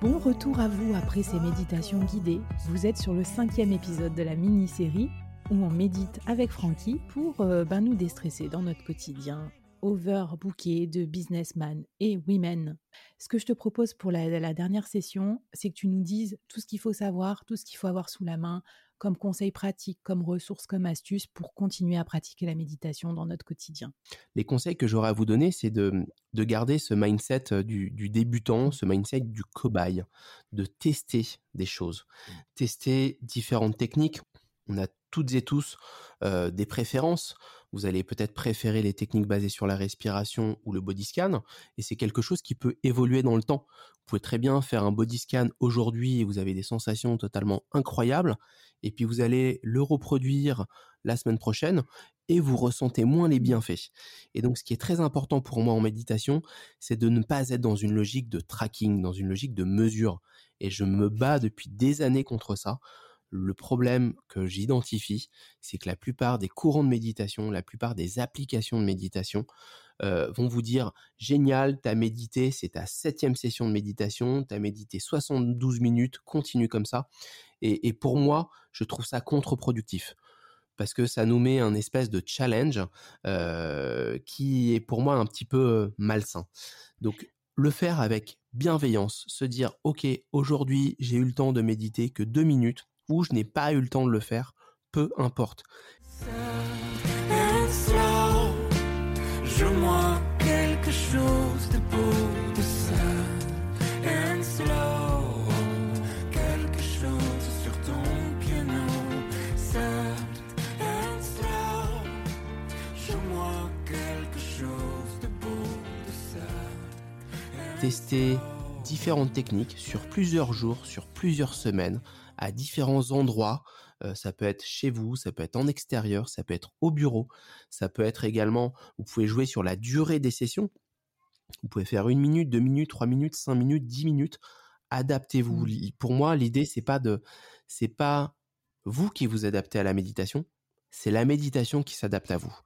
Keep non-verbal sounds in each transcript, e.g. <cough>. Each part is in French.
Bon retour à vous après ces méditations guidées. Vous êtes sur le cinquième épisode de la mini-série où on médite avec Francky pour euh, ben, nous déstresser dans notre quotidien overbooké de businessmen et women. Ce que je te propose pour la, dernière session, c'est que tu nous dises tout ce qu'il faut savoir, tout ce qu'il faut avoir sous la main, comme conseils pratiques, comme ressources, comme astuces pour continuer à pratiquer la méditation dans notre quotidien? Les conseils que j'aurais à vous donner, c'est de, garder ce mindset du, du, débutant, ce mindset du cobaye, de tester des choses, mmh. tester différentes techniques. On a toutes et tous euh, des préférences. Vous allez peut-être préférer les techniques basées sur la respiration ou le body scan, et c'est quelque chose qui peut évoluer dans le temps. Vous pouvez très bien faire un body scan aujourd'hui et vous avez des sensations totalement incroyables, et puis vous allez le reproduire la semaine prochaine et vous ressentez moins les bienfaits. Et donc ce qui est très important pour moi en méditation, c'est de ne pas être dans une logique de tracking, dans une logique de mesure. Et je me bats depuis des années contre ça le problème que j'identifie, c'est que la plupart des courants de méditation, la plupart des applications de méditation euh, vont vous dire génial, t'as médité, c'est ta septième session de méditation, t'as médité 72 minutes, continue comme ça. Et, pour moi, je trouve ça contre-productif parce que ça nous met un espèce de challenge euh, qui est pour moi un petit peu euh, malsain. Donc le faire avec bienveillance, se dire ok aujourd'hui j'ai eu le temps de méditer que deux minutes, ou je n'ai pas eu le temps de le faire, peu importe. quelque chose de beau, de quelque chose sur ton piano. quelque chose de beau, de Tester différentes techniques sur plusieurs jours, sur plusieurs semaines à différents endroits. Euh, ça peut être chez vous, ça peut être en extérieur, ça peut être au bureau, ça peut être également, vous pouvez jouer sur la durée des sessions. Vous pouvez faire une minute, deux minutes, trois minutes, cinq minutes, dix minutes. Adaptez-vous. Mmh. Pour moi, l'idée, c'est pas de, c'est pas vous qui vous adaptez à la méditation, c'est la méditation qui s'adapte à vous.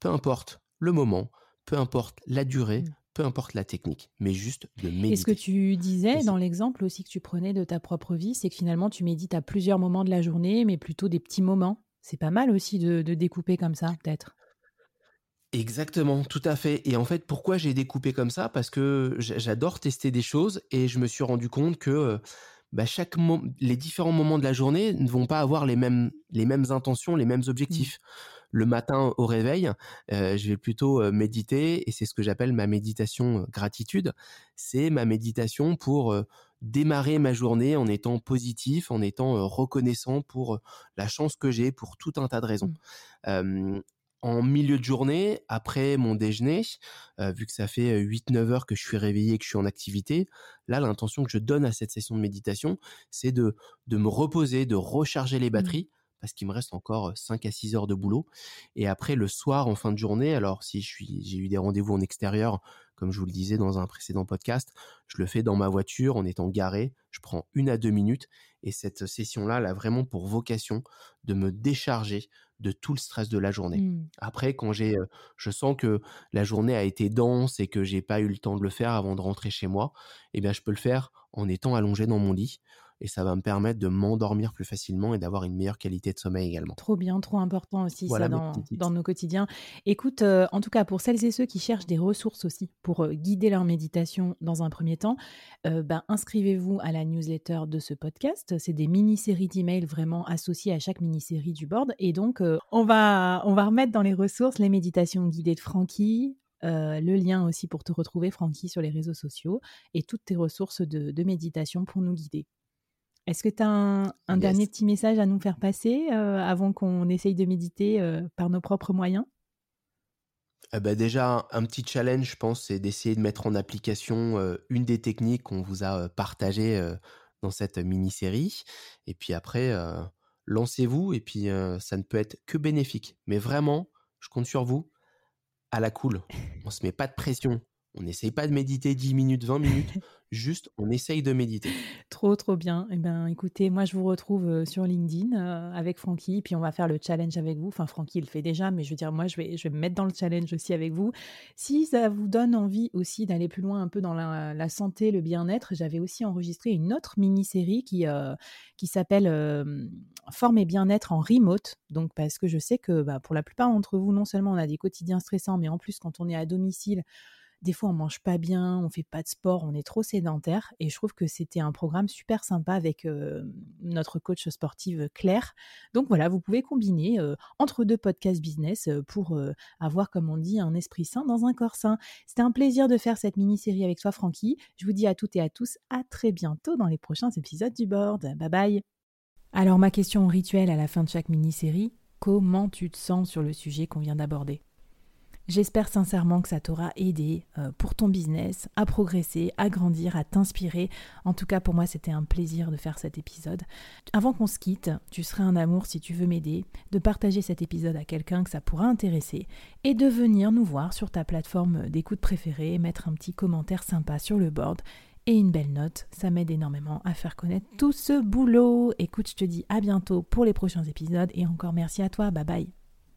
Peu importe le moment, peu importe la durée, mmh peu importe la technique, mais juste de méditer. Et ce que tu disais dans l'exemple aussi que tu prenais de ta propre vie, c'est que finalement tu médites à plusieurs moments de la journée, mais plutôt des petits moments. C'est pas mal aussi de, découper comme ça, peut-être. Exactement, tout à fait. Et en fait, pourquoi j'ai découpé comme ça? Parce que j'adore tester des choses et je me suis rendu compte que euh, bah, chaque les différents moments de la journée ne vont pas avoir les mêmes, les mêmes intentions, les mêmes objectifs. Mmh le matin au réveil, euh, je vais plutôt euh, méditer et c'est ce que j'appelle ma méditation euh, gratitude. C'est ma méditation pour démarrer ma journée en étant positif, en étant reconnaissant pour la chance que j'ai pour tout un tas de raisons. Mmh. en milieu de journée, après mon déjeuner, vu que ça fait 8-9 heures que je suis réveillé et que je suis en activité, là, l'intention que je donne à cette session de méditation, c'est de, de me reposer, de recharger les mmh. Parce qu'il me reste encore 5 à 6 heures de boulot. Et après, le soir, en fin de journée, alors si j'ai eu des rendez-vous en extérieur, comme je vous le disais dans un précédent podcast, je le fais dans ma voiture en étant garé. Je prends une à deux minutes et cette session-là, elle a vraiment pour vocation de me décharger de tout le stress de la journée. Mmh. Après, quand j'ai, je sens que la journée a été dense et que j'ai pas eu le temps de le faire avant de rentrer chez moi, eh bien, je peux le faire en étant allongé dans mon lit et ça va me permettre de m'endormir plus facilement et d'avoir une meilleure qualité de sommeil également. Trop bien, trop important aussi ça dans, nos quotidiens. Écoute, euh, en tout cas pour celles et ceux qui cherchent des ressources aussi pour euh, guider leur méditation dans un premier temps, euh, ben, inscrivez-vous à la newsletter de ce podcast. C'est des mini-séries d'emails vraiment associées à chaque mini-série du board. Et donc, on, va, on va remettre dans les ressources les méditations guidées de Francky, le lien aussi pour te retrouver, Francky, sur les réseaux sociaux et toutes tes ressources de méditation pour nous guider. Est-ce que tu as un, dernier petit message à nous faire passer euh, avant qu'on essaye de méditer euh, par nos propres moyens? Eh ben déjà, un petit challenge, je pense, c'est d'essayer de mettre en application euh, une des techniques qu'on vous a partagées dans cette mini-série. Et puis après, lancez-vous et puis ça ne peut être que bénéfique. Mais vraiment, je compte sur vous, à la cool. On se met pas de pression. On n'essaye pas de méditer 10 minutes, 20 minutes. Juste, on essaye de méditer. <laughs> Trop, trop bien. Eh ben, écoutez, moi, je vous retrouve sur LinkedIn avec Francky, puis on va faire le challenge avec vous. Enfin, Francky il le fait déjà, mais je veux dire, moi, je vais, je vais me mettre dans le challenge aussi avec vous. Si ça vous donne envie aussi d'aller plus loin un peu dans la, santé, le bien-être, j'avais aussi enregistré une autre mini-série qui, qui s'appelle Forme et bien-être en remote. Donc, parce que je sais que bah, pour la plupart d'entre vous, non seulement on a des quotidiens stressants, mais en plus, quand on est à domicile, des fois, on mange pas bien, on fait pas de sport, on est trop sédentaire. Et je trouve que c'était un programme super sympa avec notre coach sportive Claire. Donc voilà, vous pouvez combiner entre deux podcasts business pour avoir, comme on dit, un esprit sain dans un corps sain. C'était un plaisir de faire cette mini-série avec toi, Francky. Je vous dis à toutes et à tous à très bientôt dans les prochains épisodes du board. Bye bye. Alors ma question rituelle à la fin de chaque mini-série, comment tu te sens sur le sujet qu'on vient d'aborder? J'espère sincèrement que ça t'aura aidé euh, pour ton business à progresser, à grandir, à t'inspirer. En tout cas, pour moi, c'était un plaisir de faire cet épisode. Avant qu'on se quitte, tu serais un amour si tu veux m'aider, de partager cet épisode à quelqu'un que ça pourra intéresser et de venir nous voir sur ta plateforme d'écoute préférée, mettre un petit commentaire sympa sur le board et une belle note. Ça m'aide énormément à faire connaître tout ce boulot. Écoute, je te dis à bientôt pour les prochains épisodes et encore merci à toi. Bye bye.